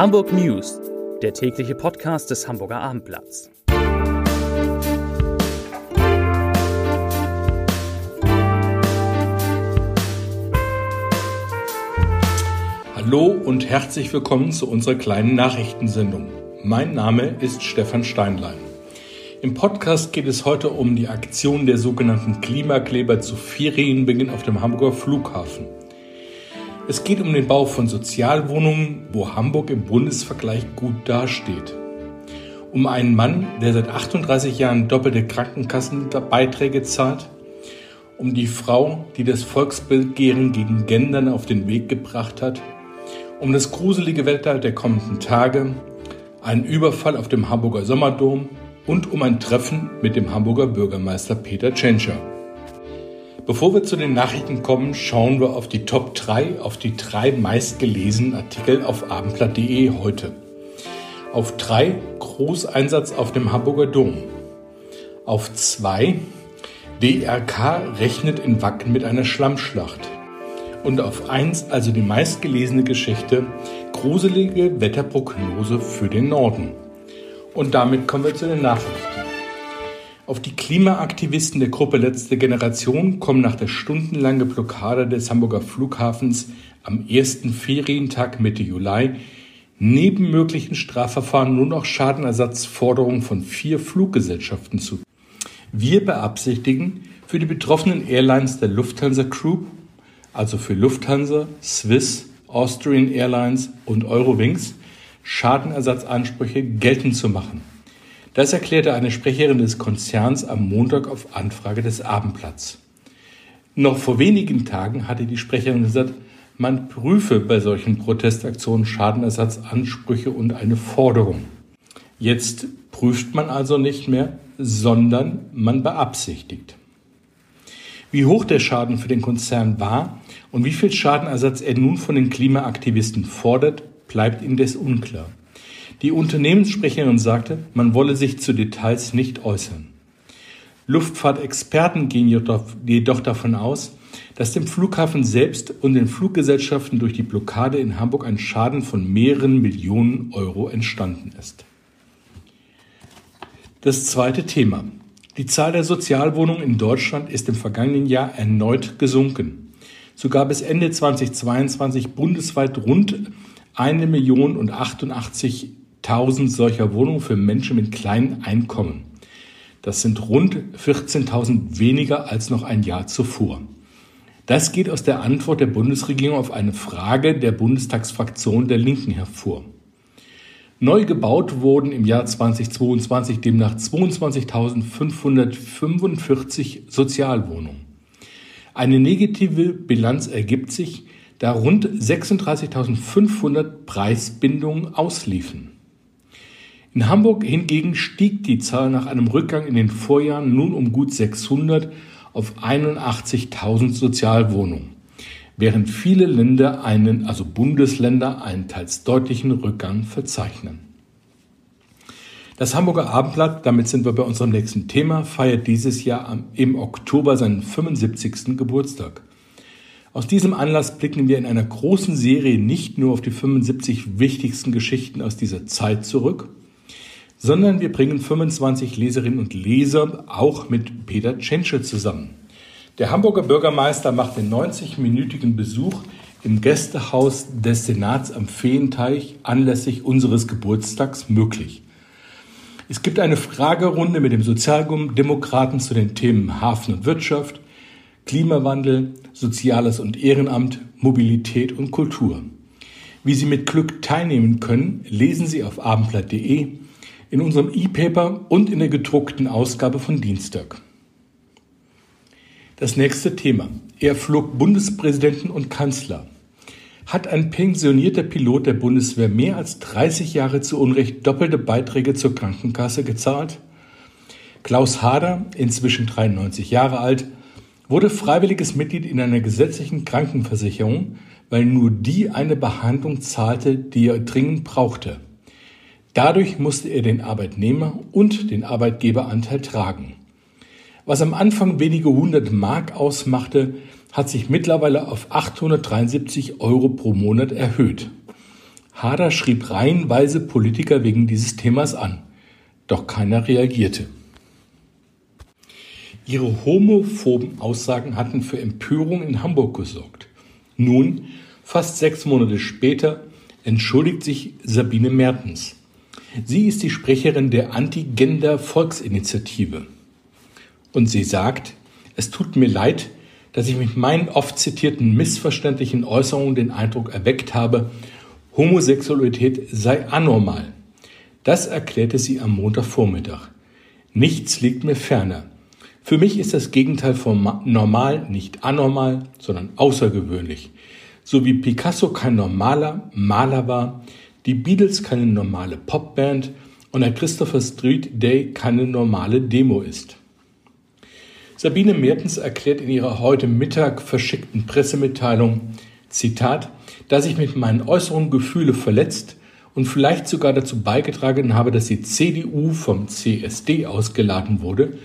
Hamburg News, der tägliche Podcast des Hamburger Abendblatts. Hallo und herzlich willkommen zu unserer kleinen Nachrichtensendung. Mein Name ist Stefan Steinlein. Im Podcast geht es heute um die Aktion der sogenannten Klimakleber zu Ferienbeginn auf dem Hamburger Flughafen. Es geht um den Bau von Sozialwohnungen, wo Hamburg im Bundesvergleich gut dasteht. Um einen Mann, der seit 38 Jahren doppelte Krankenkassenbeiträge zahlt. Um die Frau, die das Volksbegehren gegen Gendern auf den Weg gebracht hat. Um das gruselige Wetter der kommenden Tage. Einen Überfall auf dem Hamburger Sommerdom und um ein Treffen mit dem Hamburger Bürgermeister Peter Tschentscher. Bevor wir zu den Nachrichten kommen, schauen wir auf die Top 3, auf die drei meistgelesenen Artikel auf abendblatt.de heute. Auf 3 Großeinsatz auf dem Hamburger Dom. Auf 2 DRK rechnet in Wacken mit einer Schlammschlacht. Und auf 1 also die meistgelesene Geschichte gruselige Wetterprognose für den Norden. Und damit kommen wir zu den Nachrichten. Auf die Klimaaktivisten der Gruppe Letzte Generation kommen nach der stundenlangen Blockade des Hamburger Flughafens am ersten Ferientag Mitte Juli neben möglichen Strafverfahren nur noch Schadenersatzforderungen von vier Fluggesellschaften zu. Wir beabsichtigen, für die betroffenen Airlines der Lufthansa Group, also für Lufthansa, Swiss, Austrian Airlines und Eurowings, Schadenersatzansprüche geltend zu machen. Das erklärte eine Sprecherin des Konzerns am Montag auf Anfrage des Abendblatts. Noch vor wenigen Tagen hatte die Sprecherin gesagt, man prüfe bei solchen Protestaktionen Schadenersatzansprüche und eine Forderung. Jetzt prüft man also nicht mehr, sondern man beabsichtigt. Wie hoch der Schaden für den Konzern war und wie viel Schadenersatz er nun von den Klimaaktivisten fordert, bleibt indes unklar. Die Unternehmenssprecherin sagte, man wolle sich zu Details nicht äußern. Luftfahrtexperten gehen jedoch davon aus, dass dem Flughafen selbst und den Fluggesellschaften durch die Blockade in Hamburg ein Schaden von mehreren Millionen Euro entstanden ist. Das zweite Thema. Die Zahl der Sozialwohnungen in Deutschland ist im vergangenen Jahr erneut gesunken. So gab es Ende 2022 bundesweit rund eine Million und 88 1000 solcher Wohnungen für Menschen mit kleinen Einkommen. Das sind rund 14.000 weniger als noch ein Jahr zuvor. Das geht aus der Antwort der Bundesregierung auf eine Frage der Bundestagsfraktion der Linken hervor. Neu gebaut wurden im Jahr 2022 demnach 22.545 Sozialwohnungen. Eine negative Bilanz ergibt sich, da rund 36.500 Preisbindungen ausliefen. In Hamburg hingegen stieg die Zahl nach einem Rückgang in den Vorjahren nun um gut 600 auf 81.000 Sozialwohnungen, während viele Länder einen, also Bundesländer, einen teils deutlichen Rückgang verzeichnen. Das Hamburger Abendblatt, damit sind wir bei unserem nächsten Thema, feiert dieses Jahr im Oktober seinen 75. Geburtstag. Aus diesem Anlass blicken wir in einer großen Serie nicht nur auf die 75 wichtigsten Geschichten aus dieser Zeit zurück, sondern wir bringen 25 Leserinnen und Leser auch mit Peter Tschentsche zusammen. Der Hamburger Bürgermeister macht den 90-minütigen Besuch im Gästehaus des Senats am Feenteich anlässlich unseres Geburtstags möglich. Es gibt eine Fragerunde mit dem Sozialdemokraten zu den Themen Hafen und Wirtschaft, Klimawandel, Soziales und Ehrenamt, Mobilität und Kultur. Wie Sie mit Glück teilnehmen können, lesen Sie auf abendblatt.de in unserem E-Paper und in der gedruckten Ausgabe von Dienstag. Das nächste Thema. Er flog Bundespräsidenten und Kanzler. Hat ein pensionierter Pilot der Bundeswehr mehr als 30 Jahre zu Unrecht doppelte Beiträge zur Krankenkasse gezahlt? Klaus Hader, inzwischen 93 Jahre alt, wurde freiwilliges Mitglied in einer gesetzlichen Krankenversicherung, weil nur die eine Behandlung zahlte, die er dringend brauchte. Dadurch musste er den Arbeitnehmer und den Arbeitgeberanteil tragen. Was am Anfang wenige hundert Mark ausmachte, hat sich mittlerweile auf 873 Euro pro Monat erhöht. Hader schrieb reihenweise Politiker wegen dieses Themas an, doch keiner reagierte. Ihre homophoben Aussagen hatten für Empörung in Hamburg gesorgt. Nun, fast sechs Monate später, entschuldigt sich Sabine Mertens. Sie ist die Sprecherin der Anti-Gender-Volksinitiative. Und sie sagt, es tut mir leid, dass ich mit meinen oft zitierten missverständlichen Äußerungen den Eindruck erweckt habe, Homosexualität sei anormal. Das erklärte sie am Montagvormittag. Nichts liegt mir ferner. Für mich ist das Gegenteil von normal nicht anormal, sondern außergewöhnlich. So wie Picasso kein normaler Maler war, die Beatles keine normale Popband und der Christopher Street Day keine normale Demo ist. Sabine Mertens erklärt in ihrer heute Mittag verschickten Pressemitteilung, Zitat, dass ich mit meinen Äußerungen Gefühle verletzt und vielleicht sogar dazu beigetragen habe, dass die CDU vom CSD ausgeladen wurde,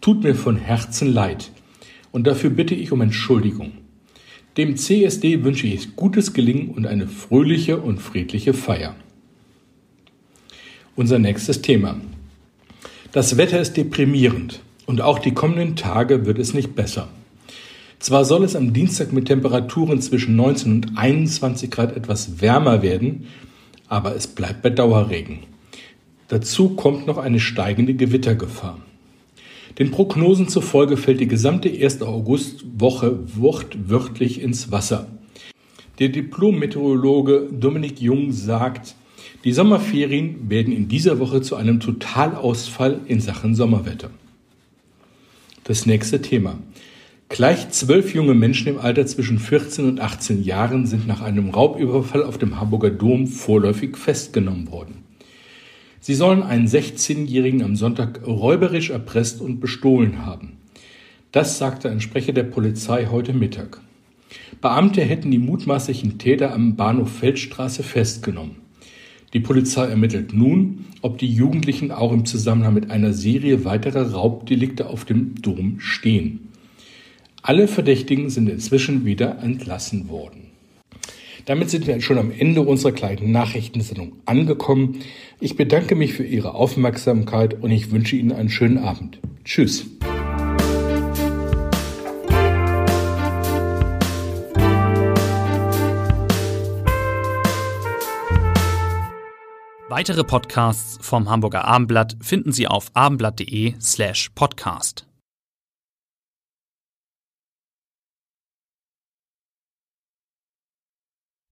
tut mir von Herzen leid. Und dafür bitte ich um Entschuldigung. Dem CSD wünsche ich gutes Gelingen und eine fröhliche und friedliche Feier. Unser nächstes Thema. Das Wetter ist deprimierend. Und auch die kommenden Tage wird es nicht besser. Zwar soll es am Dienstag mit Temperaturen zwischen 19 und 21 Grad etwas wärmer werden, aber es bleibt bei Dauerregen. Dazu kommt noch eine steigende Gewittergefahr. Den Prognosen zufolge fällt die gesamte erste Augustwoche wortwörtlich ins Wasser. Der Diplom-Meteorologe Dominik Jung sagt, die Sommerferien werden in dieser Woche zu einem Totalausfall in Sachen Sommerwetter. Das nächste Thema. Gleich zwölf junge Menschen im Alter zwischen 14 und 18 Jahren sind nach einem Raubüberfall auf dem Hamburger Dom vorläufig festgenommen worden. Sie sollen einen 16-Jährigen am Sonntag räuberisch erpresst und bestohlen haben. Das sagte ein Sprecher der Polizei heute Mittag. Beamte hätten die mutmaßlichen Täter am Bahnhof Feldstraße festgenommen. Die Polizei ermittelt nun, ob die Jugendlichen auch im Zusammenhang mit einer Serie weiterer Raubdelikte auf dem Dom stehen. Alle Verdächtigen sind inzwischen wieder entlassen worden. Damit sind wir schon am Ende unserer kleinen Nachrichtensendung angekommen. Ich bedanke mich für Ihre Aufmerksamkeit und ich wünsche Ihnen einen schönen Abend. Tschüss. Weitere Podcasts vom Hamburger Abendblatt finden Sie auf abendblatt.de slash podcast.